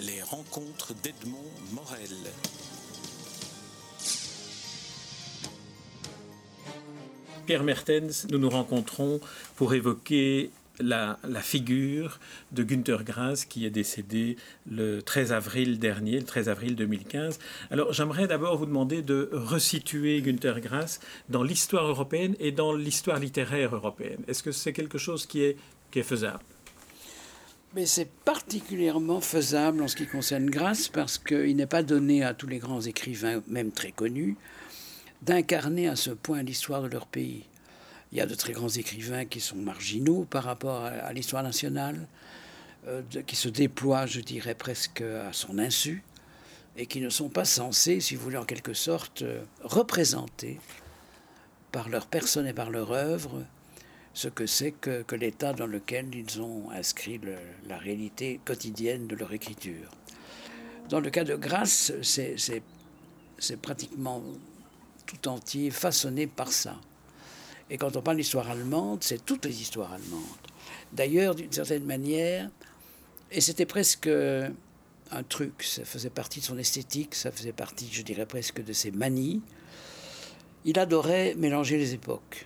Les rencontres d'Edmond Morel. Pierre Mertens, nous nous rencontrons pour évoquer la, figure de Günther Grass qui est décédé le 13 avril dernier, le 13 avril 2015. Alors j'aimerais d'abord vous demander de resituer Günther Grass dans l'histoire européenne et dans l'histoire littéraire européenne. Est-ce que c'est quelque chose qui est, faisable? Mais c'est particulièrement faisable en ce qui concerne Grasse parce qu'il n'est pas donné à tous les grands écrivains, même très connus, d'incarner à ce point l'histoire de leur pays. Il y a de très grands écrivains qui sont marginaux par rapport à, l'histoire nationale, euh, qui se déploient, je dirais, presque à son insu, et qui ne sont pas censés, si vous voulez, en quelque sorte, euh, représenter par leur personne et par leur œuvre ce que c'est que, l'état dans lequel ils ont inscrit la réalité quotidienne de leur écriture. Dans le cas de Grasse, c'est pratiquement tout entier façonné par ça. Et quand on parle d'histoire allemande, c'est toutes les histoires allemandes. D'ailleurs, d'une certaine manière, et c'était presque un truc, ça faisait partie de son esthétique, ça faisait partie, je dirais presque, de ses manies. Il adorait mélanger les époques.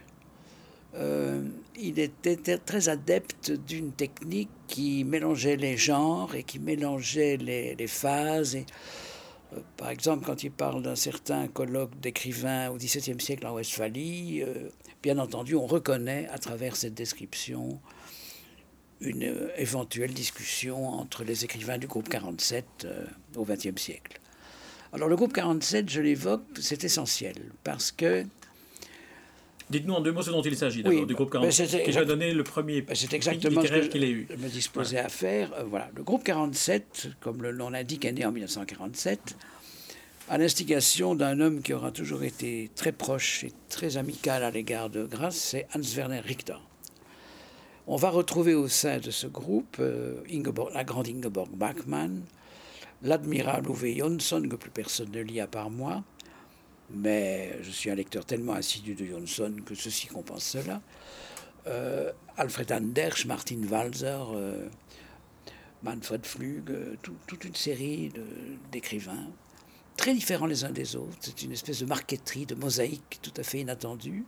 Euh, il était très adepte d'une technique qui mélangeait les genres et qui mélangeait les, phases. Euh, par exemple, quand il parle d'un certain colloque d'écrivains au XVIIe siècle en Westphalie, euh, bien entendu, on reconnaît à travers cette description une euh, éventuelle discussion entre les écrivains du groupe 47 au XXe siècle. Alors le groupe 47, je l'évoque, c'est essentiel parce que Dites-nous en deux mots ce dont il s'agit, oui, du groupe 47, ben, qui va donner le premier ben, C'est exactement ce que qu'il ait eu. je me disposais à faire. voilà. Le groupe 47, comme le nom l'indique, est né en 1947 à l'instigation d'un homme qui aura toujours été très proche et très amical à l'égard de Grasse, c'est Hans-Werner Richter. On va retrouver au sein de ce groupe euh, la grande Ingeborg Bachmann, l'admirable Uwe Jonsson, que plus personne ne lit à part moi, mais je suis un lecteur tellement assidu de Jonsson que ceci compense cela. Euh, Alfred Anders, Martin Walzer, euh, Manfred Flug, toute une série d'écrivains très différents les uns des autres. C'est une espèce de marqueterie, de mosaïque tout à fait inattendue.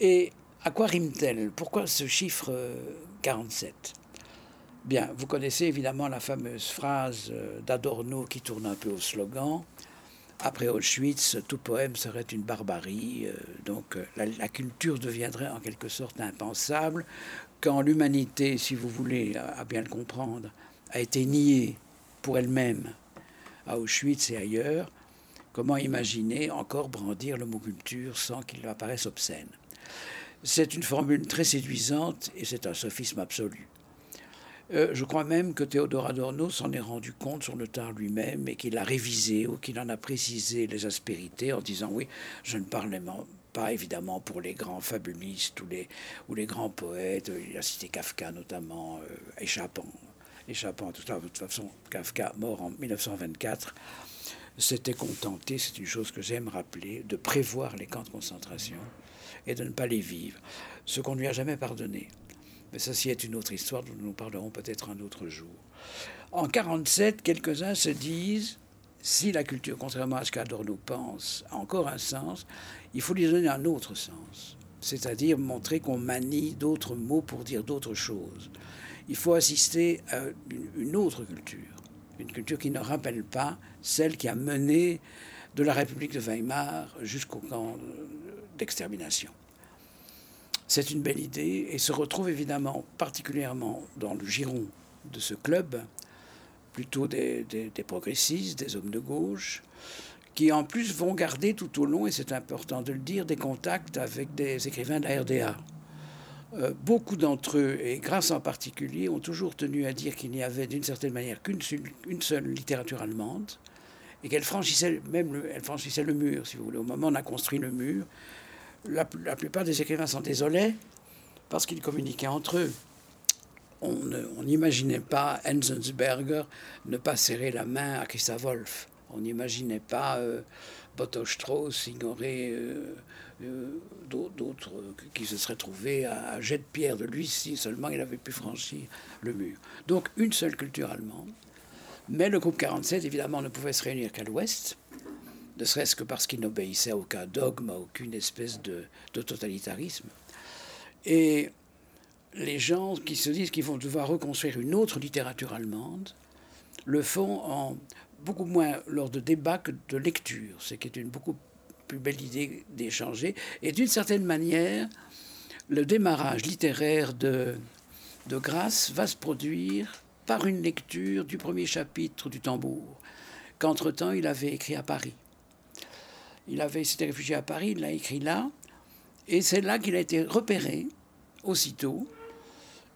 Et à quoi rime-t-elle? Pourquoi ce chiffre 47 euh, Bien, vous connaissez évidemment la fameuse phrase euh, d'Adorno qui tourne un peu au slogan. Après Auschwitz, tout poème serait une barbarie. Euh, donc la, la, culture deviendrait en quelque sorte impensable quand l'humanité, si vous voulez, bien le comprendre, a été niée pour elle-même à Auschwitz et ailleurs, comment imaginer encore brandir le mot culture sans qu'il apparaisse obscène? C'est une formule très séduisante et c'est un sophisme absolu. Euh, je crois même que Théodore Adorno s'en est rendu compte sur le tard lui-même et qu'il a révisé ou qu'il en a précisé les aspérités en disant oui, je ne parlais pas évidemment pour les grands fabulistes ou les, ou les grands poètes, il a cité Kafka notamment, euh, échappant échappant à tout ça. De toute façon, Kafka, mort en 1924, s'était contenté, c'est une chose que j'aime rappeler, de prévoir les camps de concentration et de ne pas les vivre. Ce qu'on ne lui a jamais pardonné. Mais ceci est une autre histoire dont nous parlerons peut-être un autre jour. En 1947, quelques-uns se disent si la culture, contrairement à ce qu'Adorno pense, a encore un sens, il faut lui donner un autre sens. C'est-à-dire montrer qu'on manie d'autres mots pour dire d'autres choses il faut assister à une autre culture, une culture qui ne rappelle pas celle qui a mené de la République de Weimar jusqu'au camp d'extermination. C'est une belle idée et se retrouve évidemment particulièrement dans le giron de ce club, plutôt des, progressistes, des hommes de gauche, qui en plus vont garder tout au long, et c'est important de le dire, des contacts avec des écrivains de la RDA. Euh, beaucoup d'entre eux, et Grasse en particulier, ont toujours tenu à dire qu'il n'y avait d'une certaine manière qu'une seule littérature allemande, et qu'elle franchissait même le, franchissait le mur, si vous voulez. Au moment où on a construit le mur, la, plupart des écrivains s'en désolaient parce qu'ils communiquaient entre eux. On n'imaginait pas Enzensberger ne pas serrer la main à Christa Wolf. On n'imaginait pas euh, ignorer euh, euh, d'autres qui se seraient trouvés à jet de pierre de lui si seulement il avait pu franchir le mur. Donc une seule culture allemande, Mais le groupe 47, évidemment, ne pouvait se réunir qu'à l'ouest, ne serait-ce que parce qu'il n'obéissait à aucun dogme, à aucune espèce de, totalitarisme. Et les gens qui se disent qu'ils vont devoir reconstruire une autre littérature allemande le font en beaucoup moins lors de débats que de lecture, ce qui est une beaucoup plus belle idée d'échanger. Et d'une certaine manière, le démarrage littéraire de, de Grasse va se produire par une lecture du premier chapitre du tambour, qu'entre-temps il avait écrit à Paris. Il avait s'était réfugié à Paris, il l'a écrit là, et c'est là qu'il a été repéré aussitôt.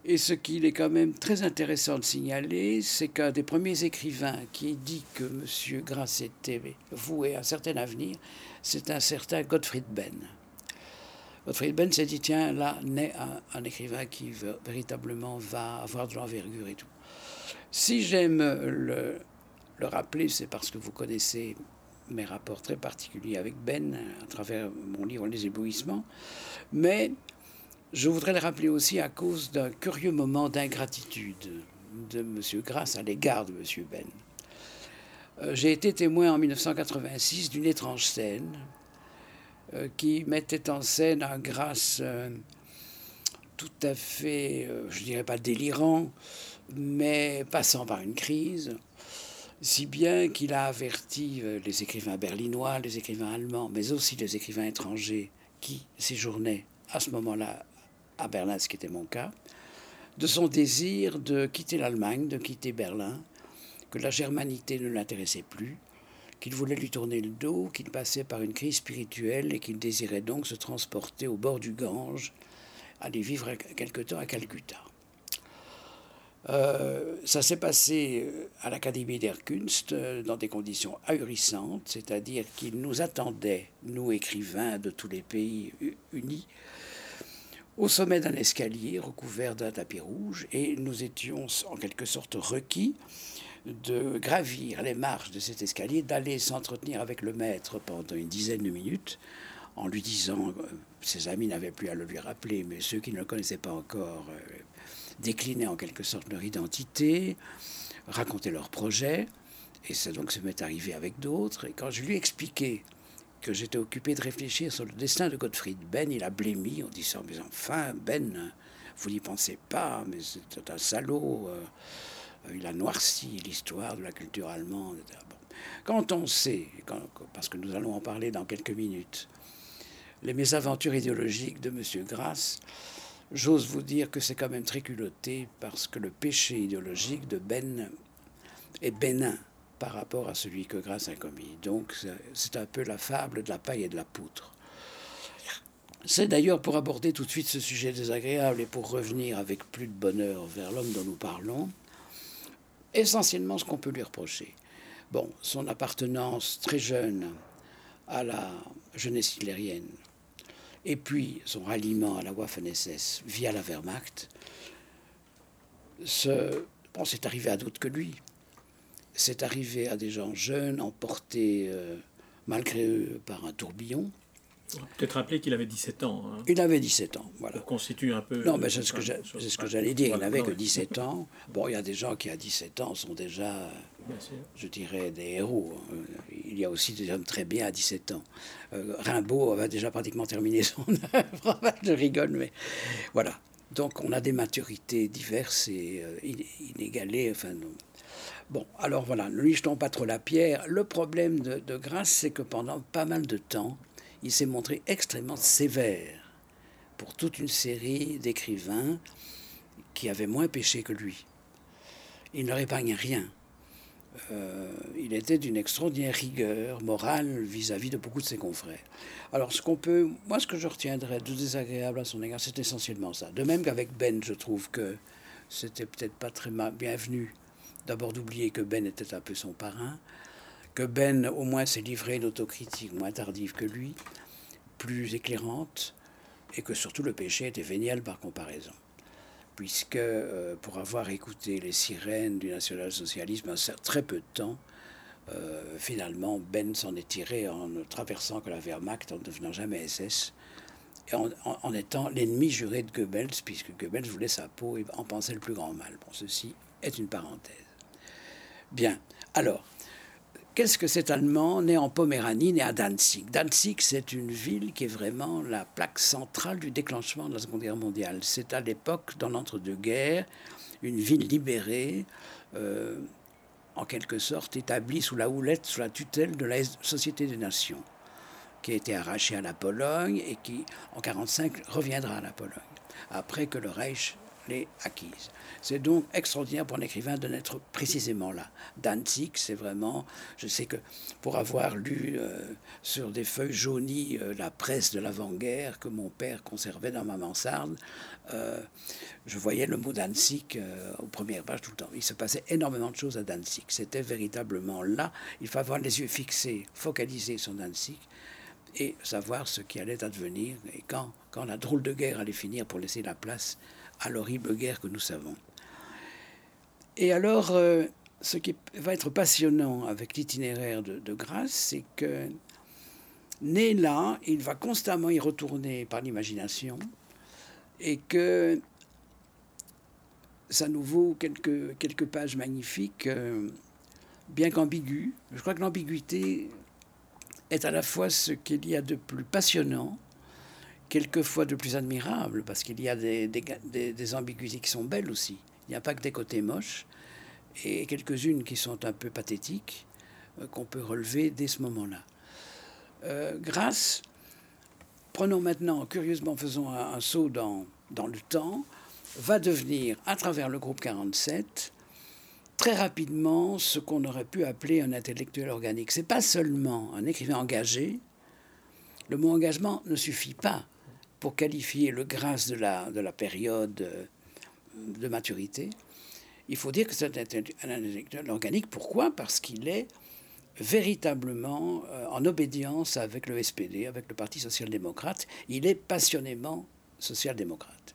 Et ce qu'il est quand même très intéressant de signaler, c'est qu'un des premiers écrivains qui dit que M. Grasse était voué à un certain avenir, c'est un certain Gottfried Benn. Gottfried Benn s'est dit, tiens, là naît un, écrivain qui véritablement va avoir de l'envergure et tout. Si j'aime le, le rappeler, c'est parce que vous connaissez mes rapports très particuliers avec Ben à travers mon livre Les éblouissements, mais je voudrais le rappeler aussi à cause d'un curieux moment d'ingratitude de M. Grasse à l'égard de M. Ben. Euh, j'ai été témoin en 1986 d'une étrange scène euh, qui mettait en scène un Grasse euh, tout à fait, je dirais pas délirant, mais passant par une crise, si bien qu'il a averti les écrivains berlinois, les écrivains allemands, mais aussi les écrivains étrangers qui séjournaient à ce moment-là à Berlin, ce qui était mon cas, de son désir de quitter l'Allemagne, de quitter Berlin, que la germanité ne l'intéressait plus, qu'il voulait lui tourner le dos, qu'il passait par une crise spirituelle et qu'il désirait donc se transporter au bord du Gange, aller vivre quelque temps à Calcutta. Euh, ça s'est passé euh, à l'Académie der Kunst euh, dans des conditions ahurissantes, c'est-à-dire qu'il nous attendait, nous écrivains de tous les pays unis, au sommet d'un escalier recouvert d'un tapis rouge et nous étions en quelque sorte requis de gravir les marches de cet escalier, d'aller s'entretenir avec le maître pendant une dizaine de minutes en lui disant, ses amis n'avaient plus à le lui rappeler, mais ceux qui ne le connaissaient pas encore déclinaient en quelque sorte leur identité, racontaient leurs projets, et ça donc se m'est arrivé avec d'autres, et quand je lui expliquais que j'étais occupé de réfléchir sur le destin de Gottfried Ben, il a blémi en disant Mais enfin, Ben, vous n'y pensez pas, mais c'est un salaud. Euh, il a noirci l'histoire de la culture allemande. Quand on sait, parce que nous allons en parler dans quelques minutes, les mésaventures idéologiques de M. Grasse, j'ose vous dire que c'est quand même très culotté parce que le péché idéologique de Ben est bénin par rapport à celui que Grasse a commis. Donc c'est un peu la fable de la paille et de la poutre. C'est d'ailleurs pour aborder tout de suite ce sujet désagréable et pour revenir avec plus de bonheur vers l'homme dont nous parlons, essentiellement ce qu'on peut lui reprocher. Bon, son appartenance très jeune à la jeunesse hitlérienne, et puis son ralliement à la Waffen-SS via la Wehrmacht, c'est arrivé à d'autres que lui c'est arrivé à des gens jeunes, emportés euh, malgré eux par un tourbillon. Peut-être rappeler qu'il avait 17 ans. Hein. Il avait 17 ans, voilà. Constitue un peu. Non, mais c'est ce que, ce que j'allais dire. il n'avait que 17 ans. Bon, il y a des gens qui, à 17 ans, sont déjà, je dirais, des héros. Hein. Il y a aussi des hommes très bien à 17 ans. Euh, Rimbaud avait déjà pratiquement terminé son œuvre. je rigole, mais voilà. Donc, on a des maturités diverses et euh, inégalées. Enfin, Bon, alors voilà, ne lui jetons pas trop la pierre. Le problème de, de Grasse, c'est que pendant pas mal de temps, il s'est montré extrêmement sévère pour toute une série d'écrivains qui avaient moins péché que lui. Il ne leur épargnait rien. Euh, il était d'une extraordinaire rigueur morale vis-à-vis de beaucoup de ses confrères. Alors, ce qu'on peut, moi, ce que je retiendrai de désagréable à son égard, c'est essentiellement ça. De même qu'avec Ben, je trouve que c'était peut-être pas très bienvenu D'abord d'oublier que Ben était un peu son parrain, que Ben au moins s'est livré une autocritique moins tardive que lui, plus éclairante, et que surtout le péché était vénial par comparaison. Puisque euh, pour avoir écouté les sirènes du national-socialisme un très peu de temps, euh, finalement Ben s'en est tiré en ne traversant que la Wehrmacht, en ne devenant jamais SS, et en, en étant l'ennemi juré de Goebbels, puisque Goebbels voulait sa peau et en pensait le plus grand mal. Bon, ceci est une parenthèse. Bien. Alors, qu'est-ce que cet Allemand né en Poméranie, né à Danzig? Danzig, c'est une ville qui est vraiment la plaque centrale du déclenchement de la Seconde Guerre mondiale. C'est à l'époque, dans l'entre-deux-guerres, une ville libérée, euh, en quelque sorte établie sous la houlette, sous la tutelle de la Société des Nations, qui a été arrachée à la Pologne et qui, en 1945, reviendra à la Pologne, après que le Reich acquise. C'est donc extraordinaire pour un écrivain de naître précisément là. Danzig, c'est vraiment, je sais que pour avoir lu euh, sur des feuilles jaunies euh, la presse de l'avant-guerre que mon père conservait dans ma mansarde, euh, je voyais le mot Danzig aux premières pages tout le temps. Il se passait énormément de choses à Danzig. C'était véritablement là. Il faut avoir les yeux fixés, focalisés sur Danzig et savoir ce qui allait advenir et quand, quand la drôle de guerre allait finir pour laisser la place à l'horrible guerre que nous savons. Et alors, euh, ce qui va être passionnant avec l'itinéraire de, de Grasse, c'est que, né là, il va constamment y retourner par l'imagination, et que ça nous vaut quelques, quelques pages magnifiques, euh, bien qu'ambiguës. Je crois que l'ambiguïté est à la fois ce qu'il y a de plus passionnant quelquefois de plus admirable, parce qu'il y a des, des, ambiguïtés qui sont belles aussi. Il n'y a pas que des côtés moches, et quelques-unes qui sont un peu pathétiques, euh, qu'on peut relever dès ce moment-là. Euh, grâce, prenons maintenant, curieusement, faisons un, saut dans, dans le temps, va devenir, à travers le groupe 47, très rapidement ce qu'on aurait pu appeler un intellectuel organique. C'est pas seulement un écrivain engagé. Le mot engagement ne suffit pas pour qualifier le grâce de la, de la période euh, de maturité, il faut dire que c'est un intellectuel organique. Pourquoi? Parce qu'il est véritablement euh, en obédience avec le SPD, avec le Parti social-démocrate. Il est passionnément social-démocrate.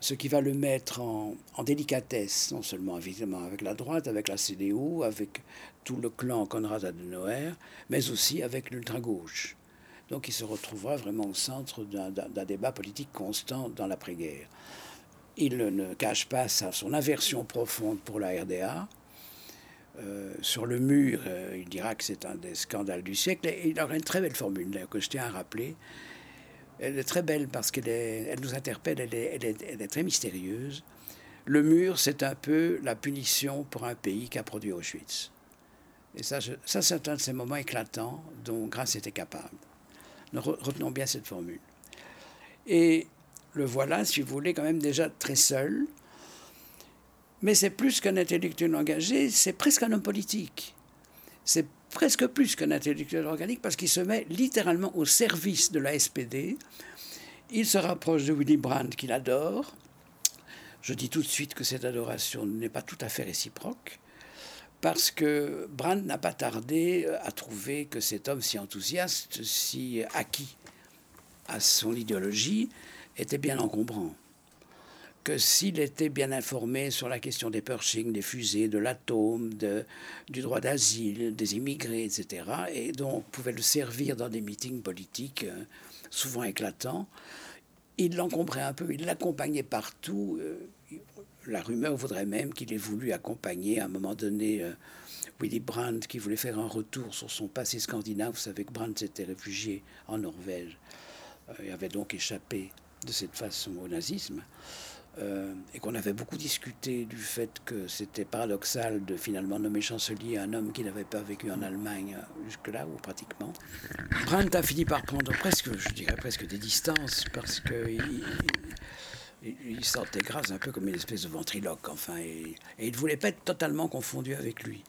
Ce qui va le mettre en, en, délicatesse, non seulement évidemment avec la droite, avec la CDU, avec tout le clan Konrad Adenauer, mais aussi avec l'ultra-gauche. Donc il se retrouvera vraiment au centre d'un débat politique constant dans l'après-guerre. Il ne cache pas son aversion profonde pour la RDA. Euh, sur le mur, euh, il dira que c'est un des scandales du siècle. Et il aura une très belle formule que je tiens à rappeler. Elle est très belle parce qu'elle elle nous interpelle, elle est, très mystérieuse. Le mur, c'est un peu la punition pour un pays qui a produit Auschwitz. Et ça, ça c'est un de ces moments éclatants dont Grasse était capable. Retenons bien cette formule. Et le voilà, si vous voulez, quand même déjà très seul. Mais c'est plus qu'un intellectuel engagé, c'est presque un homme politique. C'est presque plus qu'un intellectuel organique parce qu'il se met littéralement au service de la SPD. Il se rapproche de Willy Brandt qu'il adore. Je dis tout de suite que cette adoration n'est pas tout à fait réciproque parce que Brandt n'a pas tardé euh, à trouver que cet homme si enthousiaste, si acquis à son idéologie, était bien encombrant. Que s'il était bien informé sur la question des Pershing, des fusées, de l'atome, du droit d'asile, des immigrés, etc., et donc pouvait le servir dans des meetings politiques euh, souvent éclatants, il l'encombrait un peu, il l'accompagnait partout. La rumeur voudrait même qu'il ait voulu accompagner à un moment donné euh, Willy Brandt, qui voulait faire un retour sur son passé scandinave. Vous savez que Brandt s'était réfugié en Norvège euh, et avait donc échappé de cette façon au nazisme. Euh, et qu'on avait beaucoup discuté du fait que c'était paradoxal de finalement nommer chancelier un homme qui n'avait pas vécu en Allemagne jusque-là, ou pratiquement. Brandt a fini par prendre presque, je dirais presque des distances, parce que sentait Grasse un peu comme une espèce de ventriloque, enfin, et, il ne voulait pas être totalement confondu avec lui.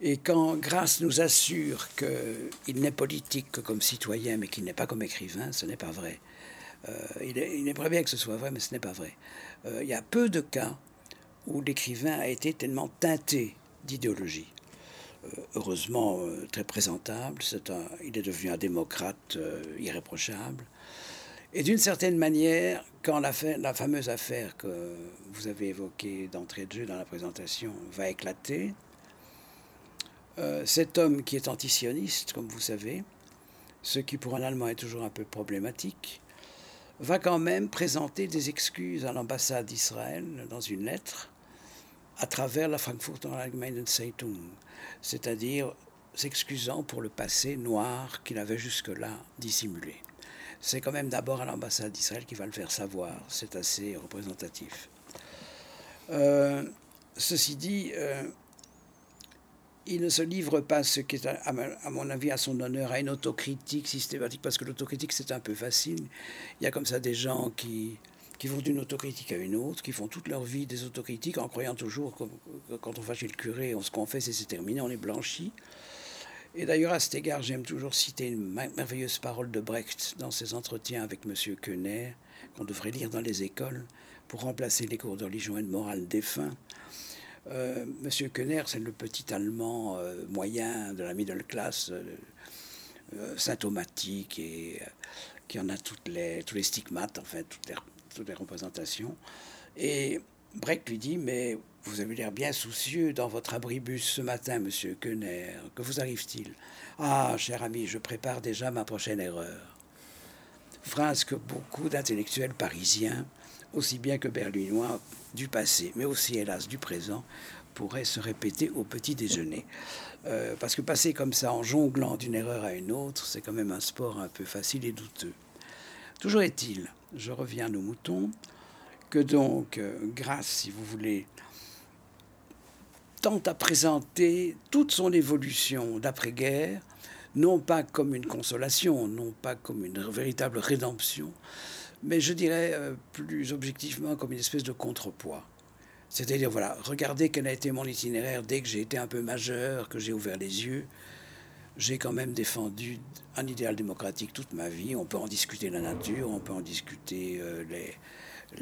Et quand Grasse nous assure qu'il n'est politique que comme citoyen, mais qu'il n'est pas comme écrivain, ce n'est pas vrai. Euh, il, aimerait bien que ce soit vrai, mais ce n'est pas vrai. Euh, il y a peu de cas où l'écrivain a été tellement teinté d'idéologie. Euh, heureusement, très présentable, il est devenu un démocrate irréprochable. Et d'une certaine manière, quand la, fameuse affaire que vous avez évoquée d'entrée de jeu dans la présentation va éclater, euh, cet homme qui est antisioniste, comme vous savez, ce qui pour un Allemand est toujours un peu problématique, va quand même présenter des excuses à l'ambassade d'Israël dans une lettre à travers la Frankfurter Allgemeine Zeitung, c'est-à-dire s'excusant pour le passé noir qu'il avait jusque-là dissimulé. C'est quand même d'abord à l'ambassade d'Israël qui va le faire savoir, c'est assez représentatif. Euh, ceci dit, euh, il ne se livre pas, ce qui est, à, mon avis, à son honneur, à une autocritique systématique, parce que l'autocritique, c'est un peu facile. Il y a comme ça des gens qui, qui vont d'une autocritique à une autre, qui font toute leur vie des autocritiques en croyant toujours que, quand on va chez le curé, on se confesse et c'est terminé, on est blanchi. Et d'ailleurs, à cet égard, j'aime toujours citer une merveilleuse parole de Brecht dans ses entretiens avec M. Koener, qu'on devrait lire dans les écoles pour remplacer les cours de religion et de morale défunts. Euh, M. Koener, c'est le petit Allemand euh, moyen de la middle class, euh, euh symptomatique et qui en a toutes les, tous les stigmates, en fait, toutes toutes les représentations. Et Brecht lui dit Mais vous avez l'air bien soucieux dans votre abribus ce matin, monsieur Quener. Que vous arrive-t-il? Ah, cher ami, je prépare déjà ma prochaine erreur. Phrase que beaucoup d'intellectuels parisiens, aussi bien que berlinois du passé, mais aussi hélas du présent, pourraient se répéter au petit déjeuner. Euh, parce que passer comme ça en jonglant d'une erreur à une autre, c'est quand même un sport un peu facile et douteux. Toujours est-il je reviens à nos moutons, que donc euh, Grâce, si vous voulez, tente à présenter toute son évolution d'après-guerre, non pas comme une consolation, non pas comme une véritable rédemption, mais je dirais euh, plus objectivement comme une espèce de contrepoids. C'est-à-dire, voilà, regardez quel a été mon itinéraire dès que j'ai été un peu majeur, que j'ai ouvert les yeux, j'ai quand même défendu un idéal démocratique toute ma vie. On peut en discuter la nature, on peut en discuter euh,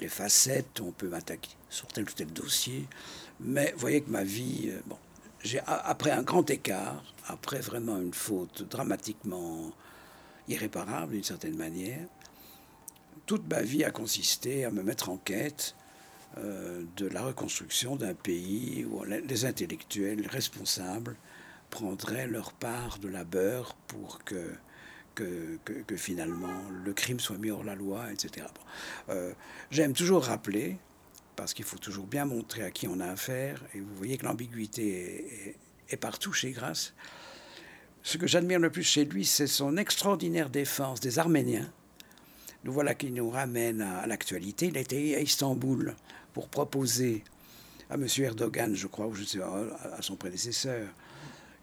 les, facettes, on peut m'attaquer sur tel ou tel dossier. Mais vous voyez que ma vie, euh, bon, j'ai, après un grand écart, après vraiment une faute dramatiquement irréparable d'une certaine manière, toute ma vie a consisté à me mettre en quête euh, de la reconstruction d'un pays où les intellectuels responsables prendraient leur part de labeur pour que, que, que, finalement le crime soit mis hors la loi, etc. Euh, j'aime toujours rappeler, parce qu'il faut toujours bien montrer à qui on a affaire, et vous voyez que l'ambiguïté est, partout chez Grasse. Ce que j'admire le plus chez lui, c'est son extraordinaire défense des Arméniens. Nous voilà qui nous ramène à, l'actualité. Il était à Istanbul pour proposer à M. Erdogan, je crois, ou je à son prédécesseur,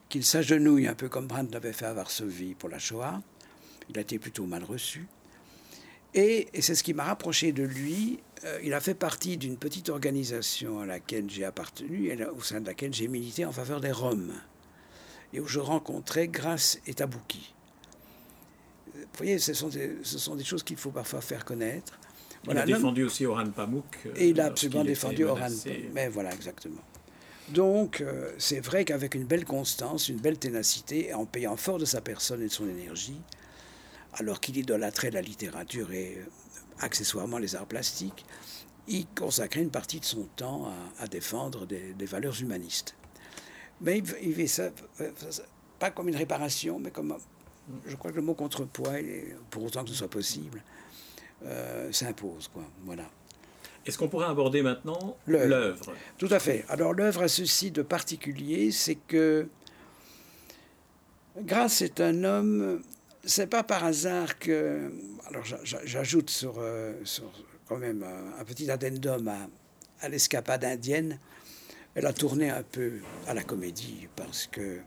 qu'il s'agenouille un peu comme Brandt l'avait fait à Varsovie pour la Shoah. Il a été plutôt mal reçu. Et, c'est ce qui m'a rapproché de lui. Euh, il a fait partie d'une petite organisation à laquelle j'ai appartenu et au sein de laquelle j'ai milité en faveur des Roms. Et où je rencontrais Grace et Tabouki. Vous voyez, ce sont des, ce sont des choses qu'il faut parfois faire connaître. il a défendu aussi Oran Pamuk. Euh, et il a absolument défendu Oran Pamuk. Mais voilà, exactement. Donc, euh, c'est vrai qu'avec une belle constance, une belle ténacité, en payant fort de sa personne et de son énergie, alors qu'il idolâtrait la littérature et euh, accessoirement les arts plastiques, il consacrait une partie de son temps à, défendre des, valeurs humanistes. Mais il, fait ça, euh, pas comme une réparation, mais comme, je crois que le mot contrepoids, pour autant que ce soit possible, s'impose. Quoi. Voilà. Est-ce qu'on pourrait aborder maintenant l'œuvre Tout à fait. Alors l'œuvre a ceci de particulier, c'est que Grasse est un homme, c'est pas par hasard que... Alors j'ajoute sur, euh, sur, quand même un, petit addendum à, l'escapade indienne. Elle a tourné un peu à la comédie parce que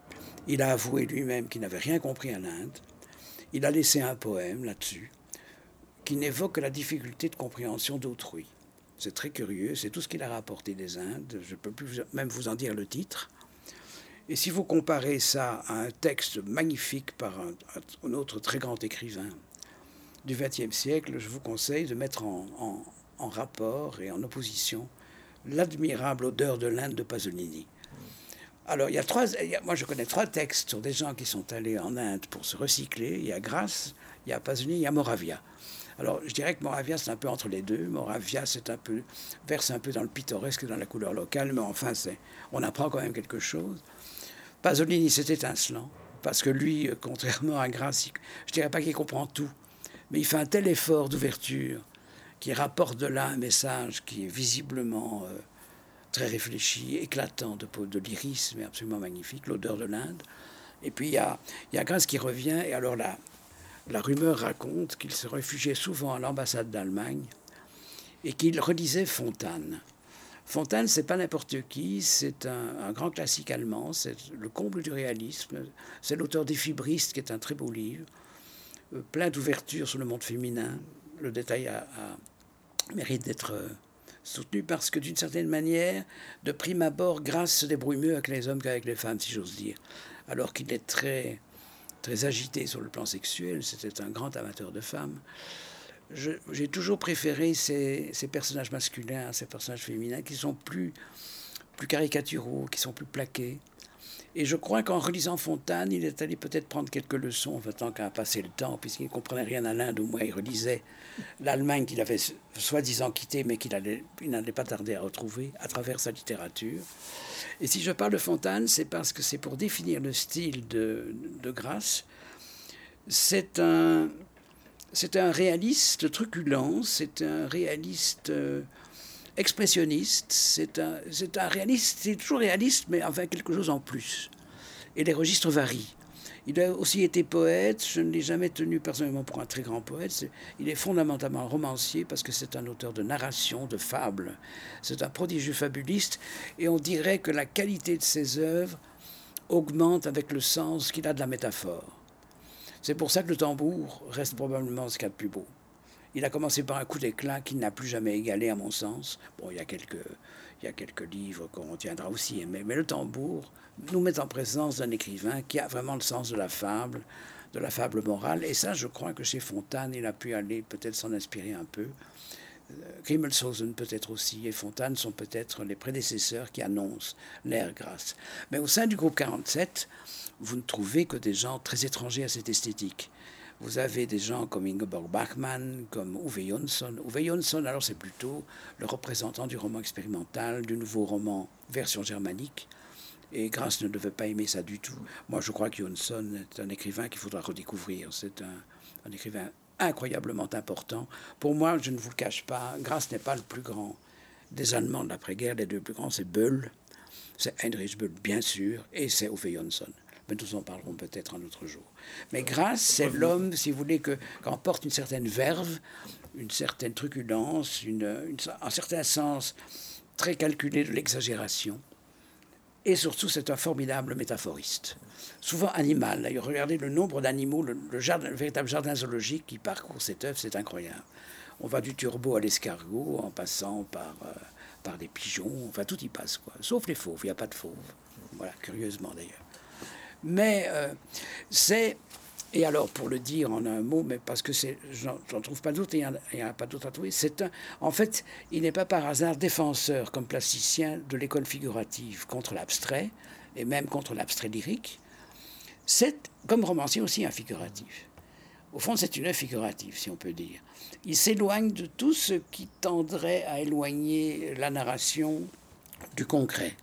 il a avoué lui-même qu'il n'avait rien compris à l'Inde. Il a laissé un poème là-dessus qui n'évoque que la difficulté de compréhension d'autrui. C'est très curieux, c'est tout ce qu'il a rapporté des Indes. Je peux plus même vous en dire le titre. Et si vous comparez ça à un texte magnifique par un, autre très grand écrivain du XXe siècle, je vous conseille de mettre en, rapport et en opposition l'admirable odeur de l'Inde de Pasolini. Alors, il y a trois, moi je connais trois textes sur des gens qui sont allés en Inde pour se recycler. Il y a Grasse, il y a Pasolini, il y a Moravia. Alors, je dirais que Moravia, c'est un peu entre les deux. Moravia, c'est un peu, verse un peu dans le pittoresque, dans la couleur locale, mais enfin, c'est, on apprend quand même quelque chose. Pasolini, c'est étincelant, parce que lui, euh, contrairement à Grasse, je dirais pas qu'il comprend tout, mais il fait un tel effort d'ouverture qui rapporte de là un message qui est visiblement euh, très réfléchi, éclatant de, de l'iris, mais absolument magnifique, l'odeur de l'Inde. Et puis il y a, y qui revient, et alors là, la rumeur raconte qu'il se réfugiait souvent à l'ambassade d'Allemagne et qu'il relisait Fontane. Fontane, c'est pas n'importe qui, c'est un, grand classique allemand, c'est le comble du réalisme. C'est l'auteur des Fibristes, qui est un très beau livre, euh, plein d'ouvertures sur le monde féminin. Le détail a, mérite d'être euh, soutenu parce que, d'une certaine manière, de prime abord, Grâce se débrouille mieux avec les hommes qu'avec les femmes, si j'ose dire. Alors qu'il est très, très agité sur le plan sexuel, c'était un grand amateur de femmes j'ai toujours préféré ces, personnages masculins ces personnages féminins qui sont plus, plus caricaturaux, qui sont plus plaqués. Et je crois qu'en relisant Fontane, il est allé peut-être prendre quelques leçons, en tant qu'à passer le temps, puisqu'il ne comprenait rien à l'Inde, au moins il relisait l'Allemagne qu'il avait soi-disant quittée, mais qu'il n'allait pas tarder à retrouver à travers sa littérature. Et si je parle de Fontane, c'est parce que c'est pour définir le style de, de Grasse. C'est un, c'est un réaliste truculent, c'est un réaliste euh, expressionniste, c'est un, réaliste, c'est toujours réaliste, mais enfin quelque chose en plus. Et les registres varient. Il a aussi été poète, je ne l'ai jamais tenu personnellement pour un très grand poète. Il est fondamentalement romancier parce que c'est un auteur de narration, de fables. C'est un prodigieux fabuliste et on dirait que la qualité de ses œuvres augmente avec le sens qu'il a de la métaphore. C'est pour ça que le tambour reste probablement ce qu'il y a de plus beau. Il a commencé par un coup d'éclat qui n'a plus jamais égalé, à mon sens. Bon, il y a quelques, livres qu'on retiendra aussi, mais, mais le tambour nous met en présence d'un écrivain qui a vraiment le sens de la fable, de la fable morale. Et ça, je crois que chez Fontane, il a pu aller peut-être s'en inspirer un peu. Euh, Grimmelshausen peut-être aussi et Fontane sont peut-être les prédécesseurs qui annoncent l'ère grasse. Mais au sein du groupe 47, vous ne trouvez que des gens très étrangers à cette esthétique. Vous avez des gens comme Ingeborg Bachmann, comme Uwe Jonsson. Uwe Jonsson, alors c'est plutôt le représentant du roman expérimental, du nouveau roman version germanique. Et Grasse ne devait pas aimer ça du tout. Moi, je crois que Jonsson est un écrivain qu'il faudra redécouvrir. C'est un, écrivain incroyablement important. Pour moi, je ne vous le cache pas, Grasse n'est pas le plus grand des Allemands de l'après-guerre. Les deux plus grands, c'est Böll, c'est Heinrich Böll, bien sûr, et c'est Uwe Jonsson mais nous en parlerons peut-être un autre jour. Mais grâce, c'est l'homme, si vous voulez, que, porte une certaine verve, une certaine truculence, une, un certain sens très calculé de l'exagération. Et surtout, c'est un formidable métaphoriste. Souvent animal. D'ailleurs, regardez le nombre d'animaux, le, véritable jardin zoologique qui parcourt cette œuvre, c'est incroyable. On va du turbo à l'escargot en passant par, euh, par des pigeons, enfin tout y passe, quoi. Sauf les fauves, il n'y a pas de fauves. Voilà, curieusement d'ailleurs. Mais euh, c'est, et alors pour le dire en un mot, mais parce que c'est, j'en trouve pas d'autre, il n'y a, pas d'autre à trouver, c'est en fait, il n'est pas par hasard défenseur comme plasticien de l'école figurative contre l'abstrait, et même contre l'abstrait lyrique. C'est, comme romancier aussi, un figuratif. Au fond, c'est une œuvre figurative, si on peut dire. Il s'éloigne de tout ce qui tendrait à éloigner la narration du concret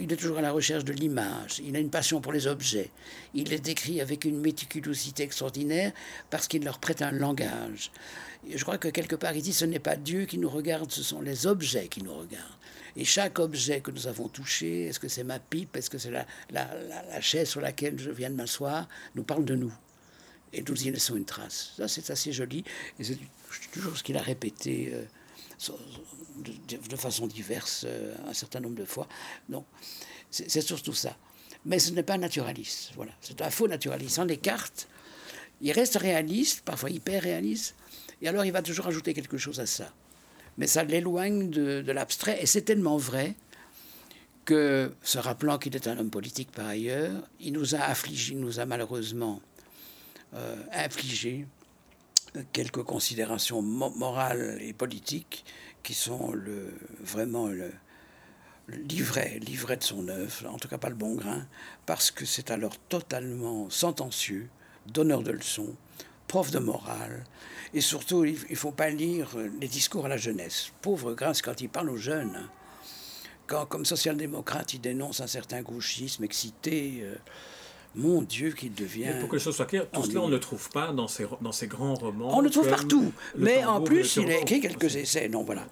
il est toujours à la recherche de l'image. Il a une passion pour les objets. Il les décrit avec une méticulosité extraordinaire parce qu'il leur prête un langage. je crois que quelque part, il dit ce n'est pas Dieu qui nous regarde, ce sont les objets qui nous regardent. Et chaque objet que nous avons touché, est-ce que c'est ma pipe, est-ce que c'est la, la, chaise sur laquelle je viens de m'asseoir, nous parle de nous. Et nous y laissons une trace. Ça, c'est assez joli. Et c'est toujours ce qu'il a répété. Euh, de, façon diverse euh, un certain nombre de fois. Donc, c'est surtout ça. Mais ce n'est pas naturaliste. Voilà. C'est un faux naturaliste. En écarte, il reste réaliste, parfois hyper réaliste, et alors il va toujours ajouter quelque chose à ça. Mais ça l'éloigne de, l'abstrait, et c'est tellement vrai que, se rappelant qu'il est un homme politique par ailleurs, il nous a affligé, nous a malheureusement euh, quelques considérations morales et politiques qui sont vraiment le, livret, de son œuvre, en tout cas pas le bon grain, parce que c'est alors totalement sentencieux, donneur de leçons, prof de morale, et surtout il ne faut pas lire les discours à la jeunesse. Pauvre grâce quand il parle aux jeunes, quand comme social-démocrate il dénonce un certain gauchisme excité. Euh, mon Dieu, qu'il devient. pour que les choses soient claires, tout cela, on ne trouve pas dans ces, dans ces grands romans. On le trouve partout. Mais en plus, il a écrit quelques essais. Non, voilà.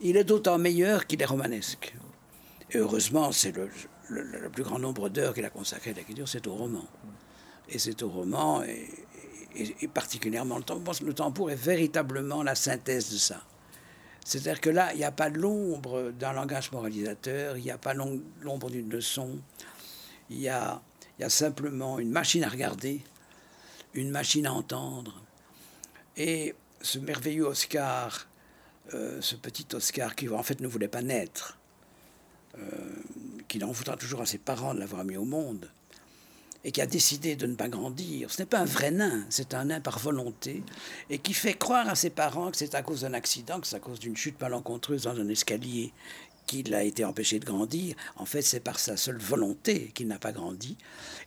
Il est d'autant meilleur qu'il est romanesque. Et heureusement, c'est le, le, plus grand nombre d'heures qu'il a consacré à l'écriture, c'est au roman. Et c'est au roman, et, particulièrement le tambour. Le tambour est véritablement la synthèse de ça. C'est-à-dire que là, il n'y a pas l'ombre d'un langage moralisateur, il n'y a pas l'ombre d'une leçon, il y a il y a simplement une machine à regarder, une machine à entendre. Et ce merveilleux Oscar, euh, ce petit Oscar qui en fait ne voulait pas naître, euh, qu'il en voudra toujours à ses parents de l'avoir mis au monde, et qui a décidé de ne pas grandir. Ce n'est pas un vrai nain, c'est un nain par volonté, et qui fait croire à ses parents que c'est à cause d'un accident, que c'est à cause d'une chute malencontreuse dans un escalier qu'il a été empêché de grandir, en fait, c'est par sa seule volonté qu'il n'a pas grandi.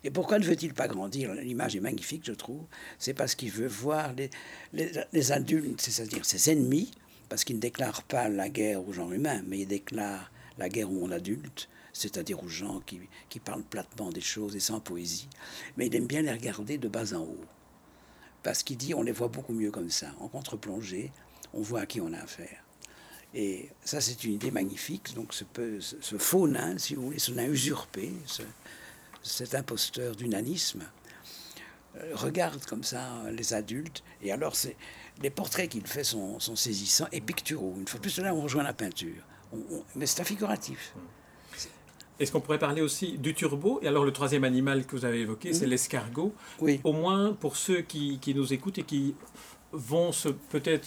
Et pourquoi ne veut-il pas grandir? L'image est magnifique, je trouve. C'est parce qu'il veut voir les, adultes, c'est-à-dire ses ennemis, parce qu'il ne déclare pas la guerre aux gens humains, mais il déclare la guerre aux adultes, c'est-à-dire aux gens qui, qui parlent platement des choses et sans poésie. Mais il aime bien les regarder de bas en haut. Parce qu'il dit on les voit beaucoup mieux comme ça, en contre-plongée, on voit à qui on a affaire. Et ça, c'est une idée magnifique. Donc, ce, ce, faux nain, si vous voulez, ce nain usurpé, cet imposteur d'unanisme, euh, regarde comme ça les adultes. Et alors, les portraits qu'il fait sont, saisissants et picturaux. Une fois plus, là, on rejoint la peinture. mais c'est un figuratif. Est-ce qu'on pourrait parler aussi du turbo? Et alors le troisième animal que vous avez évoqué, c'est l'escargot. Oui. Au moins pour ceux qui, qui, nous écoutent et qui vont peut-être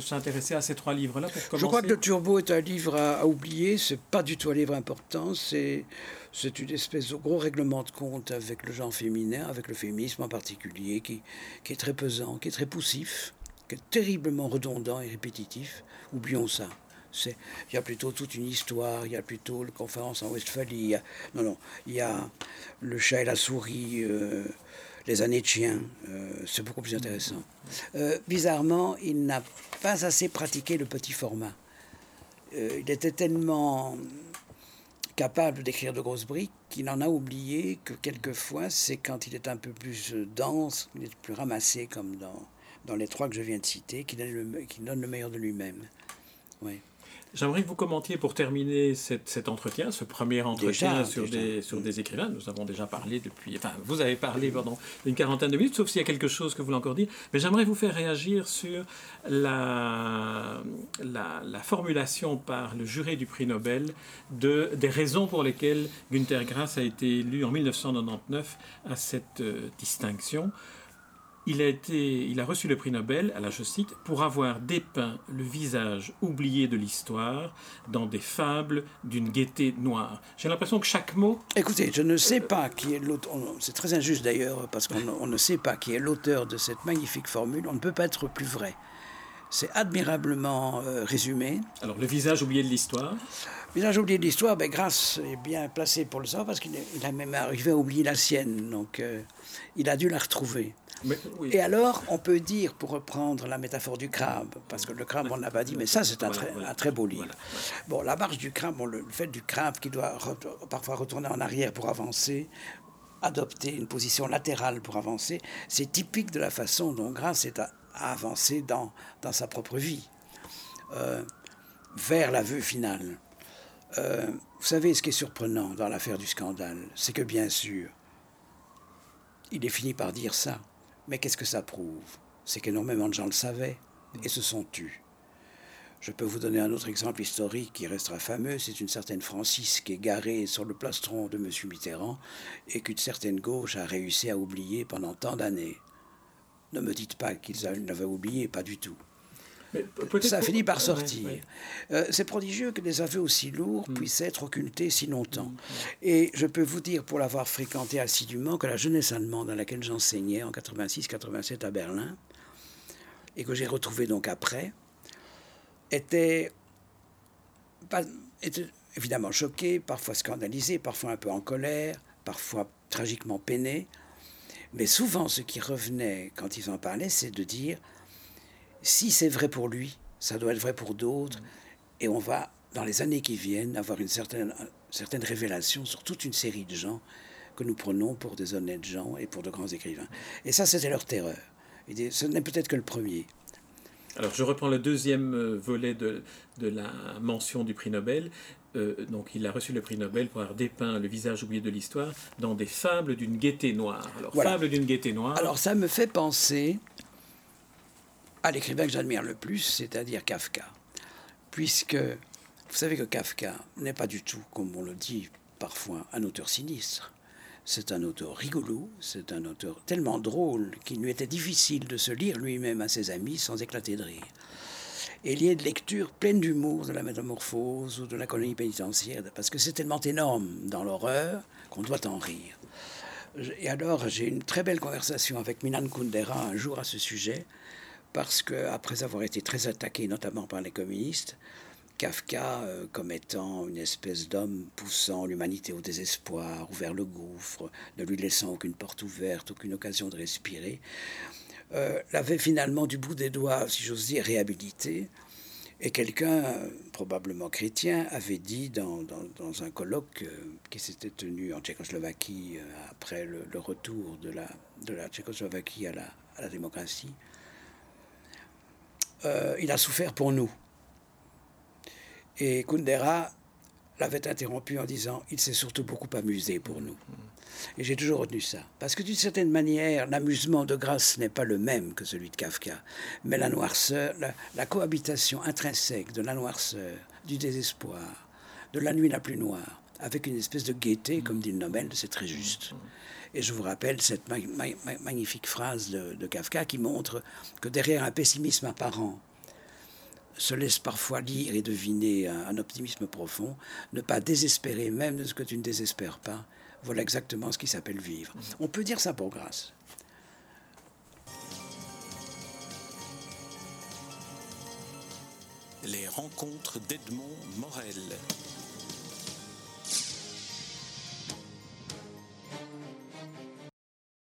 s'intéresser à ces trois livres-là Je crois que Le Turbo est un livre à, oublier, c'est pas du tout un livre important, c'est c'est une espèce de gros règlement de compte avec le genre féminin, avec le féminisme en particulier, qui, qui est très pesant, qui est très poussif, qui est terriblement redondant et répétitif. Oublions ça. Il y a plutôt toute une histoire, il y a plutôt la conférence en Westphalie, non, non, il y a le chat et la souris. Euh, les années de chien. Euh, c'est beaucoup plus intéressant. Euh, bizarrement, il n'a pas assez pratiqué le petit format. Euh, il était tellement capable d'écrire de grosses briques qu'il en a oublié que quelquefois, c'est quand il est un peu plus dense, il est plus ramassé, comme dans, dans les trois que je viens de citer, qu'il donne, le meilleur de lui-même. J'aimerais que vous commentiez pour terminer cet entretien, ce premier entretien sur, Des, sur des écrivains. Nous avons déjà parlé depuis. Enfin, vous avez parlé pendant une quarantaine de minutes, sauf s'il y a quelque chose que vous voulez encore dire. Mais j'aimerais vous faire réagir sur la, la, formulation par le jury du prix Nobel de, des raisons pour lesquelles Günther Grass a été élu en 1999 à cette euh, distinction il a, été, il a reçu le prix Nobel, la je cite, pour avoir dépeint le visage oublié de l'histoire dans des fables d'une gaieté noire. J'ai l'impression que chaque mot... Écoutez, je ne sais pas qui est l'auteur, c'est très injuste d'ailleurs, parce qu'on ne sait pas qui est l'auteur de cette magnifique formule, on ne peut pas être plus vrai. C'est admirablement euh, résumé. Alors, le visage oublié de l'histoire? Le visage oublié de l'histoire, ben, Grâce est bien placé pour le savoir, parce qu'il a même arrivé à oublier la sienne, donc euh, il a dû la retrouver. Et alors, on peut dire, pour reprendre la métaphore du crabe, parce que le crabe, on n'a pas dit, mais ça, c'est un, très, beau livre. Bon, la marche du crabe, le fait du crabe qui doit parfois retourner en arrière pour avancer, adopter une position latérale pour avancer, c'est typique de la façon dont Grasse est à, avancer dans, dans sa propre vie, euh, vers l'aveu final. Euh, vous savez, ce qui est surprenant dans l'affaire du scandale, c'est que bien sûr, il est fini par dire ça. Mais qu'est-ce que ça prouve? C'est qu'énormément de gens le savaient et se sont tus. Je peux vous donner un autre exemple historique qui restera fameux. C'est une certaine Francis qui est garée sur le plastron de M. Mitterrand et qu'une certaine gauche a réussi à oublier pendant tant d'années. Ne me dites pas qu'ils l'avaient oublié, pas du tout ça a fini par sortir. Euh, c'est prodigieux que des aveux aussi lourds mm. puissent être occultés si longtemps. Mm. Et je peux vous dire, pour l'avoir fréquenté assidûment, que la jeunesse allemande à laquelle j'enseignais en 86-87 à Berlin, et que j'ai retrouvé donc après, était, était évidemment choquée, parfois scandalisée, parfois un peu en colère, parfois tragiquement peinée. Mais souvent, ce qui revenait quand ils en parlaient, c'est de dire si c'est vrai pour lui, ça doit être vrai pour d'autres. Et on va, dans les années qui viennent, avoir une certaine, certaine révélation sur toute une série de gens que nous prenons pour des honnêtes gens et pour de grands écrivains. Et ça, c'était leur terreur. Et ce n'est peut-être que le premier. Alors, je reprends le deuxième euh, volet de, de la mention du prix Nobel. Euh, donc, il a reçu le prix Nobel pour avoir dépeint le visage oublié de l'histoire dans des fables d'une gaieté noire. Alors, fables d'une gaieté noire. Alors, ça me fait penser à l'écrivain que j'admire le plus, c'est-à-dire Kafka. Puisque vous savez que Kafka n'est pas du tout, comme on le dit parfois, un auteur sinistre. C'est un auteur rigolo, c'est un auteur tellement drôle qu'il lui était difficile de se lire lui-même à ses amis sans éclater de rire. Et a de lectures pleines d'humour de la métamorphose ou de la colonie pénitentiaire, parce que c'est tellement énorme dans l'horreur qu'on doit en rire. Et alors, j'ai une très belle conversation avec Minan Kundera un jour à ce sujet, parce qu'après avoir été très attaqué, notamment par les communistes, Kafka euh, comme étant une espèce d'homme poussant l'humanité au désespoir ou vers le gouffre, ne lui laissant aucune porte ouverte, aucune occasion de respirer, euh, l'avait finalement du bout des doigts, si j'ose dire, réhabilité. Et quelqu'un, probablement chrétien, avait dit dans, un colloque euh, qui s'était tenu en Tchécoslovaquie après le, retour de la, de la Tchécoslovaquie à la, à la démocratie, il a souffert pour nous. Et Kundera l'avait interrompu en disant Il s'est surtout beaucoup amusé pour nous. Et j'ai toujours retenu ça. Parce que d'une certaine manière, l'amusement de Grasse n'est pas le même que celui de Kafka. Mais la noirceur, la, cohabitation intrinsèque de la noirceur, du désespoir, de la nuit la plus noire, avec une espèce de gaieté, comme dit Nobel, c'est très juste. Et je vous rappelle cette magnifique phrase de, Kafka qui montre que derrière un pessimisme apparent, se laisse parfois lire et deviner un, optimisme profond, ne pas désespérer même de ce que tu ne désespères pas. Voilà exactement ce qui s'appelle vivre. Mhm. On peut dire ça pour grâce. Les rencontres d'Edmond Morel.